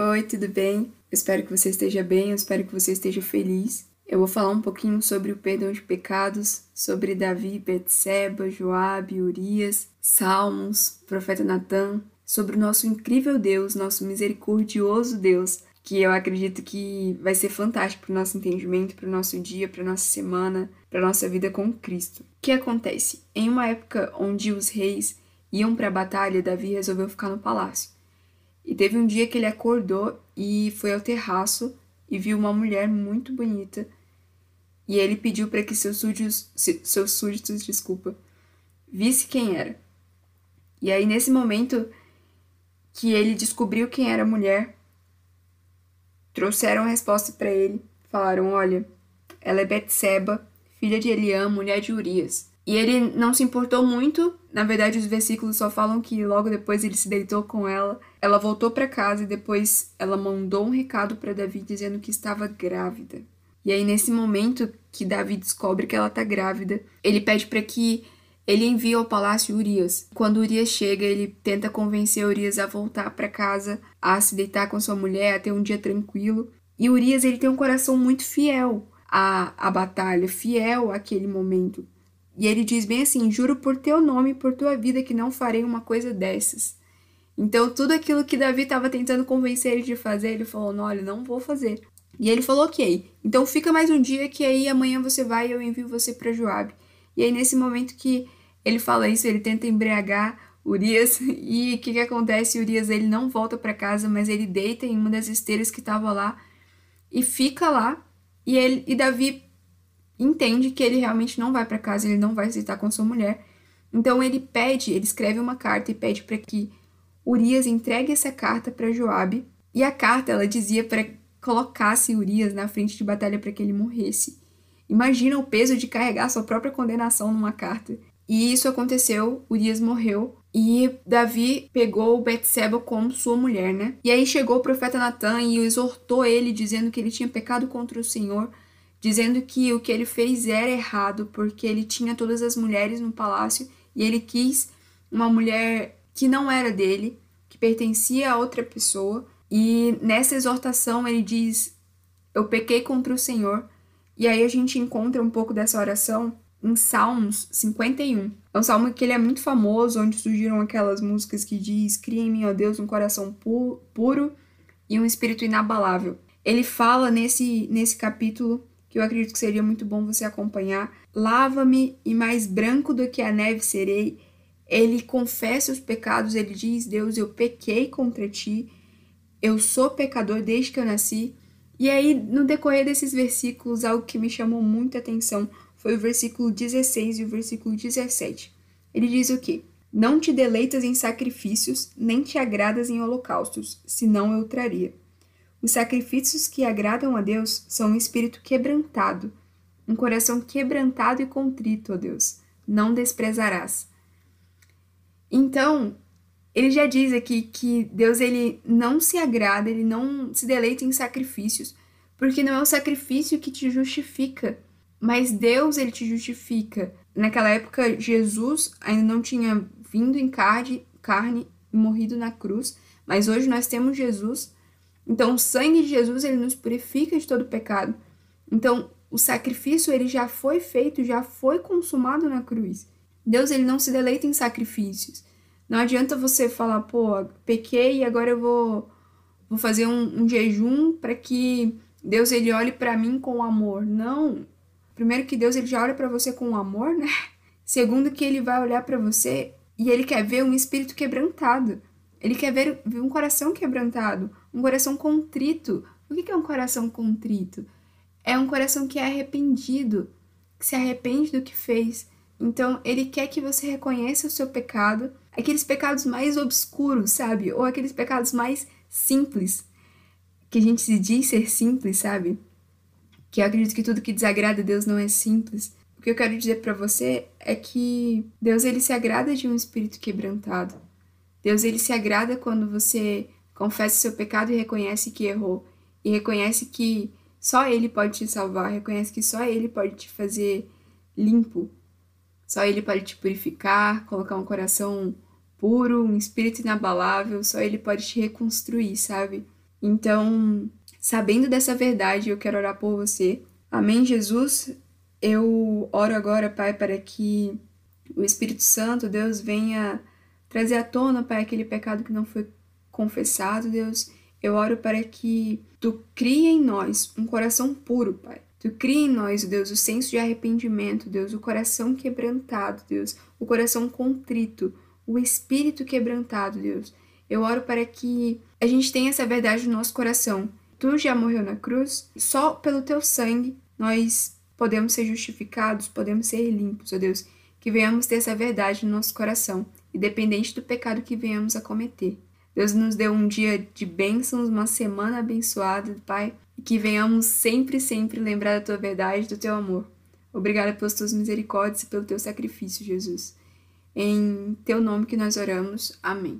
Oi, tudo bem? Eu espero que você esteja bem, eu espero que você esteja feliz. Eu vou falar um pouquinho sobre o perdão de pecados, sobre Davi, Betseba, Joabe, Urias, Salmos, profeta Natan, sobre o nosso incrível Deus, nosso misericordioso Deus, que eu acredito que vai ser fantástico para o nosso entendimento, para o nosso dia, para nossa semana, para nossa vida com Cristo. O que acontece? Em uma época onde os reis iam para a batalha, Davi resolveu ficar no palácio. E teve um dia que ele acordou e foi ao terraço e viu uma mulher muito bonita. E ele pediu para que seus súditos, seus súditos, desculpa, visse quem era. E aí nesse momento que ele descobriu quem era a mulher, trouxeram a resposta para ele, falaram: "Olha, ela é Betseba, filha de Eliam, mulher de Urias. E ele não se importou muito. Na verdade, os versículos só falam que logo depois ele se deitou com ela. Ela voltou para casa e depois ela mandou um recado para Davi dizendo que estava grávida. E aí nesse momento que Davi descobre que ela tá grávida, ele pede para que ele envie ao palácio Urias. Quando Urias chega, ele tenta convencer Urias a voltar para casa, a se deitar com sua mulher, a ter um dia tranquilo. E Urias ele tem um coração muito fiel à, à batalha, fiel àquele momento. E ele diz bem assim: Juro por teu nome e por tua vida que não farei uma coisa dessas. Então, tudo aquilo que Davi estava tentando convencer ele de fazer, ele falou: Não, olha, não vou fazer. E ele falou: Ok, então fica mais um dia que aí amanhã você vai e eu envio você para Joabe. E aí, nesse momento que ele fala isso, ele tenta embriagar Urias. E o que, que acontece? Urias ele não volta para casa, mas ele deita em uma das esteiras que estava lá e fica lá. E, ele, e Davi entende que ele realmente não vai para casa, ele não vai aceitar com sua mulher. Então ele pede, ele escreve uma carta e pede para que Urias entregue essa carta para Joabe. E a carta ela dizia para colocasse Urias na frente de batalha para que ele morresse. Imagina o peso de carregar sua própria condenação numa carta. E isso aconteceu, Urias morreu e Davi pegou Betseba como sua mulher, né? E aí chegou o profeta Natan e exortou ele dizendo que ele tinha pecado contra o Senhor dizendo que o que ele fez era errado porque ele tinha todas as mulheres no palácio e ele quis uma mulher que não era dele, que pertencia a outra pessoa. E nessa exortação ele diz: Eu pequei contra o Senhor. E aí a gente encontra um pouco dessa oração em Salmos 51. É um salmo que ele é muito famoso, onde surgiram aquelas músicas que diz: Cria em mim, ó Deus, um coração pu puro e um espírito inabalável. Ele fala nesse, nesse capítulo eu acredito que seria muito bom você acompanhar. Lava-me e mais branco do que a neve serei. Ele confessa os pecados, ele diz: Deus, eu pequei contra ti, eu sou pecador desde que eu nasci. E aí, no decorrer desses versículos, algo que me chamou muita atenção foi o versículo 16 e o versículo 17. Ele diz o quê? Não te deleitas em sacrifícios, nem te agradas em holocaustos, senão eu traria. Os sacrifícios que agradam a Deus são um espírito quebrantado, um coração quebrantado e contrito, ó Deus, não desprezarás. Então, ele já diz aqui que Deus ele não se agrada, ele não se deleita em sacrifícios, porque não é o sacrifício que te justifica, mas Deus ele te justifica. Naquela época, Jesus ainda não tinha vindo em carne, carne morrido na cruz, mas hoje nós temos Jesus então, o sangue de Jesus, ele nos purifica de todo pecado. Então, o sacrifício, ele já foi feito, já foi consumado na cruz. Deus, ele não se deleita em sacrifícios. Não adianta você falar, pô, pequei e agora eu vou, vou fazer um, um jejum para que Deus, ele olhe para mim com amor. Não. Primeiro que Deus, ele já olha para você com amor, né? Segundo que ele vai olhar para você e ele quer ver um espírito quebrantado. Ele quer ver, um coração quebrantado, um coração contrito. O que é um coração contrito? É um coração que é arrependido, que se arrepende do que fez. Então, ele quer que você reconheça o seu pecado, aqueles pecados mais obscuros, sabe? Ou aqueles pecados mais simples, que a gente se diz ser simples, sabe? Que eu acredito que tudo que desagrada a Deus não é simples. O que eu quero dizer para você é que Deus ele se agrada de um espírito quebrantado. Deus ele se agrada quando você confessa seu pecado e reconhece que errou e reconhece que só ele pode te salvar, reconhece que só ele pode te fazer limpo. Só ele pode te purificar, colocar um coração puro, um espírito inabalável, só ele pode te reconstruir, sabe? Então, sabendo dessa verdade, eu quero orar por você. Amém, Jesus? Eu oro agora, Pai, para que o Espírito Santo, Deus, venha trazer à tona, Pai, aquele pecado que não foi confessado, Deus. Eu oro para que tu crie em nós um coração puro, Pai. Tu cria em nós, Deus, o senso de arrependimento, Deus, o coração quebrantado, Deus, o coração contrito, o espírito quebrantado, Deus. Eu oro para que a gente tenha essa verdade no nosso coração. Tu já morreu na cruz, só pelo teu sangue nós podemos ser justificados, podemos ser limpos, ó Deus. Que venhamos ter essa verdade no nosso coração, independente do pecado que venhamos a cometer. Deus nos deu um dia de bênçãos, uma semana abençoada, Pai, e que venhamos sempre, sempre lembrar da tua verdade, do teu amor. Obrigada pelas tuas misericórdias e pelo teu sacrifício, Jesus. Em teu nome que nós oramos. Amém.